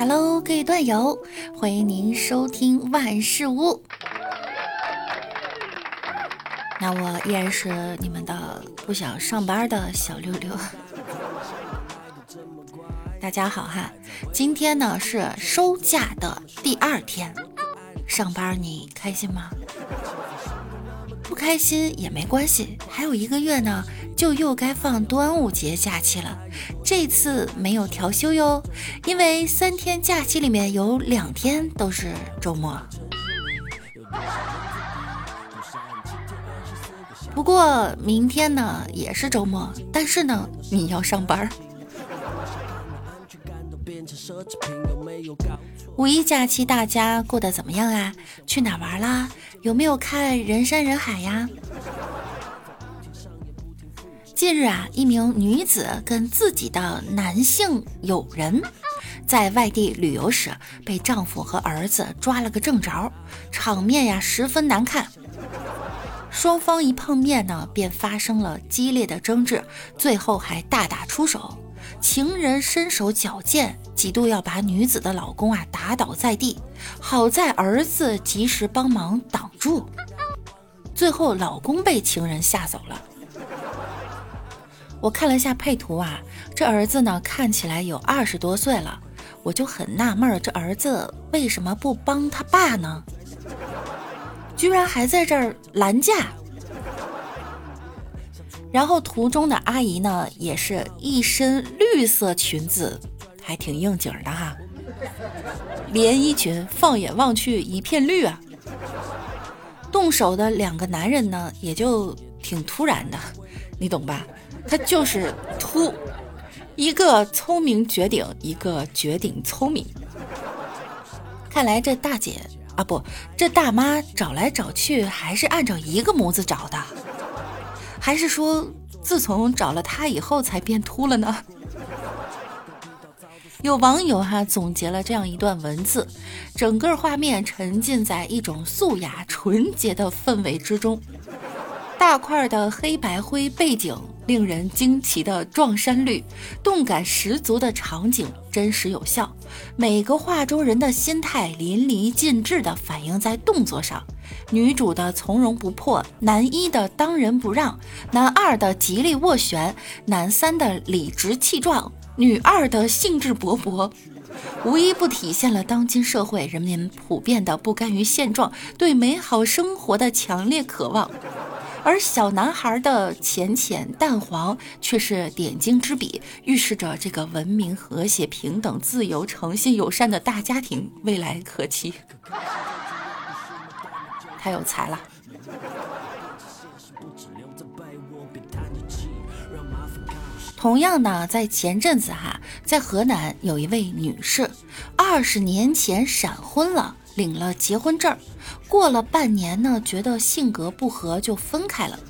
Hello，各位段友，欢迎您收听万事屋。那我依然是你们的不想上班的小六六。大家好哈，今天呢是收假的第二天，上班你开心吗？不开心也没关系，还有一个月呢，就又该放端午节假期了。这次没有调休哟，因为三天假期里面有两天都是周末。不过明天呢也是周末，但是呢你要上班。五一假期大家过得怎么样啊？去哪玩啦？有没有看人山人海呀？近日啊，一名女子跟自己的男性友人在外地旅游时，被丈夫和儿子抓了个正着，场面呀十分难看。双方一碰面呢，便发生了激烈的争执，最后还大打出手。情人身手矫健，几度要把女子的老公啊打倒在地，好在儿子及时帮忙挡住，最后老公被情人吓走了。我看了一下配图啊，这儿子呢看起来有二十多岁了，我就很纳闷，这儿子为什么不帮他爸呢？居然还在这儿拦架。然后图中的阿姨呢，也是一身绿色裙子，还挺应景的哈。连衣裙，放眼望去一片绿啊。动手的两个男人呢，也就挺突然的，你懂吧？他就是秃，一个聪明绝顶，一个绝顶聪明。看来这大姐啊，不，这大妈找来找去，还是按照一个模子找的。还是说，自从找了他以后才变秃了呢？有网友哈总结了这样一段文字，整个画面沉浸在一种素雅纯洁的氛围之中。大块的黑白灰背景，令人惊奇的撞衫率，动感十足的场景，真实有效。每个画中人的心态淋漓尽致地反映在动作上。女主的从容不迫，男一的当仁不让，男二的极力斡旋，男三的理直气壮，女二的兴致勃勃，无一不体现了当今社会人民普遍的不甘于现状，对美好生活的强烈渴望。而小男孩的浅浅淡黄，却是点睛之笔，预示着这个文明、和谐、平等、自由、诚信、友善的大家庭未来可期。太有才了。同样呢，在前阵子哈，在河南有一位女士，二十年前闪婚了，领了结婚证。过了半年呢，觉得性格不合就分开了。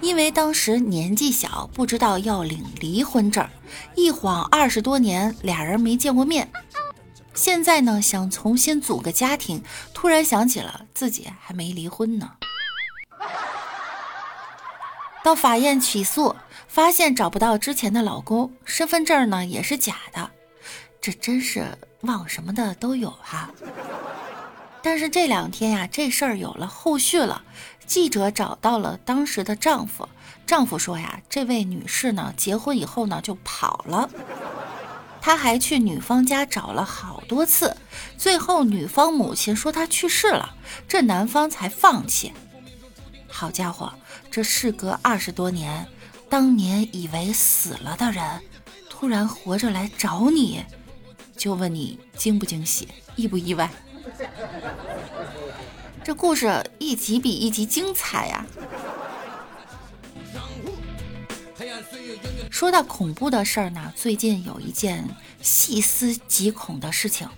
因为当时年纪小，不知道要领离婚证，一晃二十多年，俩人没见过面。现在呢，想重新组个家庭，突然想起了自己还没离婚呢。到法院起诉，发现找不到之前的老公，身份证呢也是假的。这真是忘什么的都有哈。但是这两天呀，这事儿有了后续了。记者找到了当时的丈夫，丈夫说呀，这位女士呢，结婚以后呢就跑了。他还去女方家找了好多次，最后女方母亲说她去世了，这男方才放弃。好家伙，这事隔二十多年，当年以为死了的人，突然活着来找你，就问你惊不惊喜，意不意外？这故事一集比一集精彩呀！说到恐怖的事儿呢，最近有一件细思极恐的事情，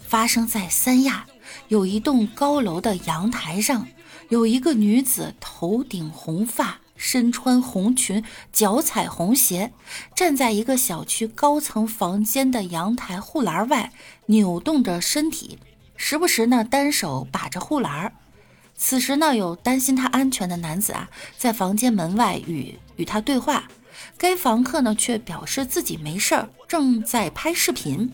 发生在三亚，有一栋高楼的阳台上，有一个女子头顶红发，身穿红裙，脚踩红鞋，站在一个小区高层房间的阳台护栏外，扭动着身体。时不时呢，单手把着护栏此时呢，有担心他安全的男子啊，在房间门外与与他对话。该房客呢，却表示自己没事儿，正在拍视频。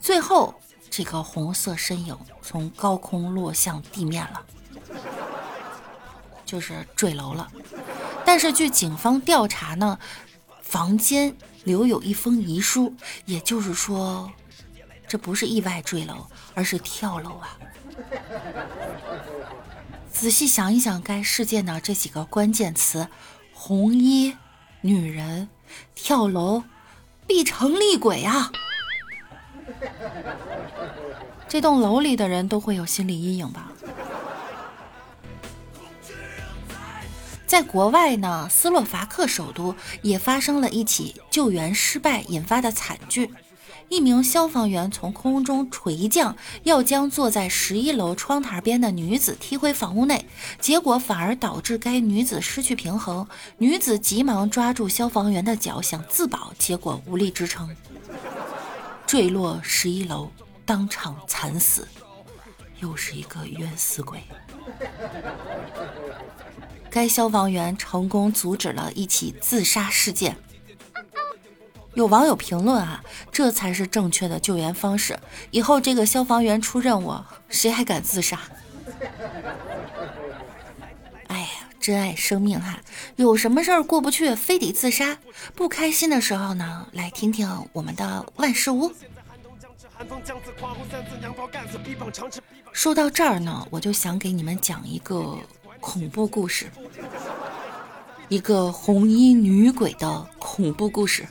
最后，这个红色身影从高空落向地面了，就是坠楼了。但是据警方调查呢，房间留有一封遗书，也就是说，这不是意外坠楼，而是跳楼啊。仔细想一想，该事件的这几个关键词：红衣、女人、跳楼，必成厉鬼啊！这栋楼里的人都会有心理阴影吧？在国外呢，斯洛伐克首都也发生了一起救援失败引发的惨剧。一名消防员从空中垂降，要将坐在十一楼窗台边的女子踢回房屋内，结果反而导致该女子失去平衡。女子急忙抓住消防员的脚想自保，结果无力支撑，坠落十一楼，当场惨死。又是一个冤死鬼。该消防员成功阻止了一起自杀事件。有网友评论啊，这才是正确的救援方式。以后这个消防员出任务，谁还敢自杀？哎呀，珍爱生命哈！有什么事儿过不去，非得自杀？不开心的时候呢，来听听我们的万事屋。说到这儿呢，我就想给你们讲一个恐怖故事，一个红衣女鬼的恐怖故事。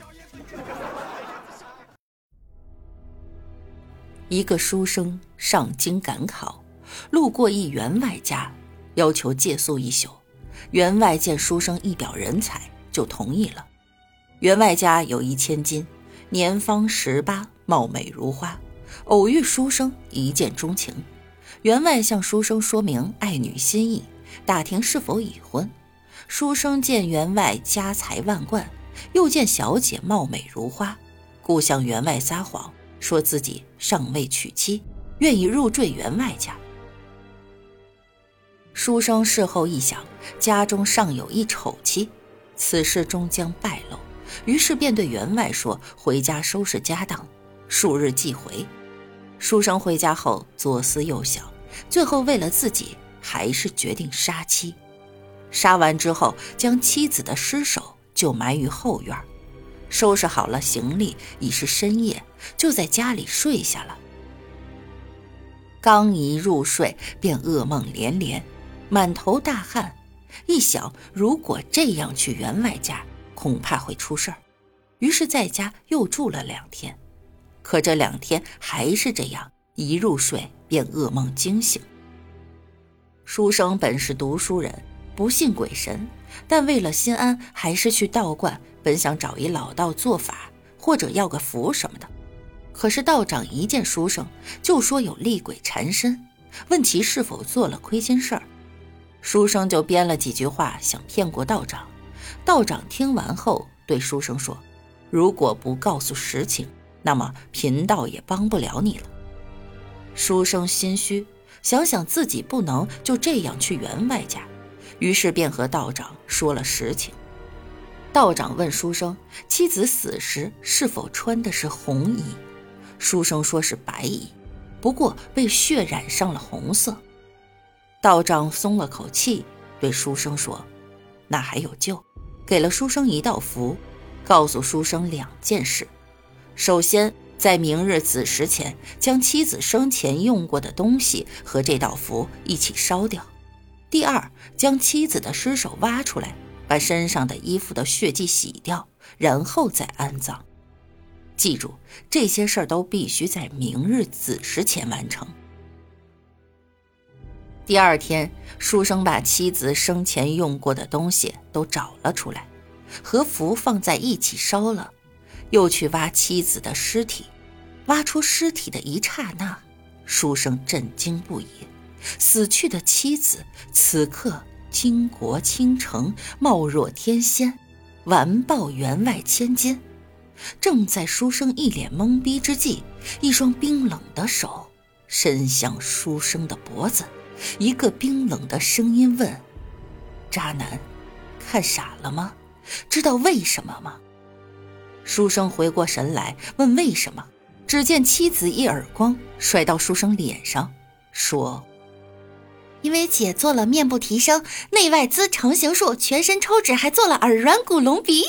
一个书生上京赶考，路过一员外家，要求借宿一宿。员外见书生一表人才，就同意了。员外家有一千金，年方十八，貌美如花。偶遇书生，一见钟情。员外向书生说明爱女心意，打听是否已婚。书生见员外家财万贯，又见小姐貌美如花，故向员外撒谎。说自己尚未娶妻，愿意入赘员外家。书生事后一想，家中尚有一丑妻，此事终将败露，于是便对员外说：“回家收拾家当，数日即回。”书生回家后左思右想，最后为了自己，还是决定杀妻。杀完之后，将妻子的尸首就埋于后院。收拾好了行李，已是深夜，就在家里睡下了。刚一入睡，便噩梦连连，满头大汗。一想，如果这样去员外家，恐怕会出事儿。于是在家又住了两天。可这两天还是这样，一入睡便噩梦惊醒。书生本是读书人，不信鬼神，但为了心安，还是去道观。本想找一老道做法，或者要个符什么的，可是道长一见书生就说有厉鬼缠身，问其是否做了亏心事儿。书生就编了几句话想骗过道长。道长听完后对书生说：“如果不告诉实情，那么贫道也帮不了你了。”书生心虚，想想自己不能就这样去员外家，于是便和道长说了实情。道长问书生：“妻子死时是否穿的是红衣？”书生说是白衣，不过被血染上了红色。道长松了口气，对书生说：“那还有救。”给了书生一道符，告诉书生两件事：首先，在明日子时前，将妻子生前用过的东西和这道符一起烧掉；第二，将妻子的尸首挖出来。把身上的衣服的血迹洗掉，然后再安葬。记住，这些事儿都必须在明日子时前完成。第二天，书生把妻子生前用过的东西都找了出来，和符放在一起烧了，又去挖妻子的尸体。挖出尸体的一刹那，书生震惊不已，死去的妻子此刻。倾国倾城，貌若天仙，完爆员外千金。正在书生一脸懵逼之际，一双冰冷的手伸向书生的脖子，一个冰冷的声音问：“渣男，看傻了吗？知道为什么吗？”书生回过神来，问：“为什么？”只见妻子一耳光甩到书生脸上，说：“因为姐做了面部提升、内外姿成形术，全身抽脂，还做了耳软骨隆鼻。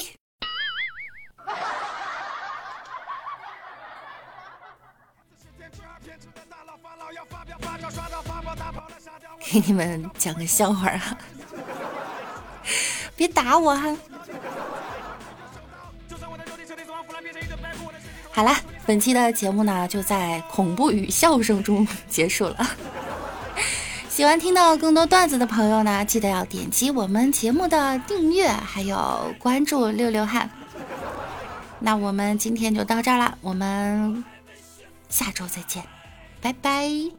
”给你们讲个笑话啊！别打我哈！好啦，本期的节目呢就在恐怖与笑声中结束了。喜欢听到更多段子的朋友呢，记得要点击我们节目的订阅，还有关注六六汉。那我们今天就到这儿了，我们下周再见，拜拜。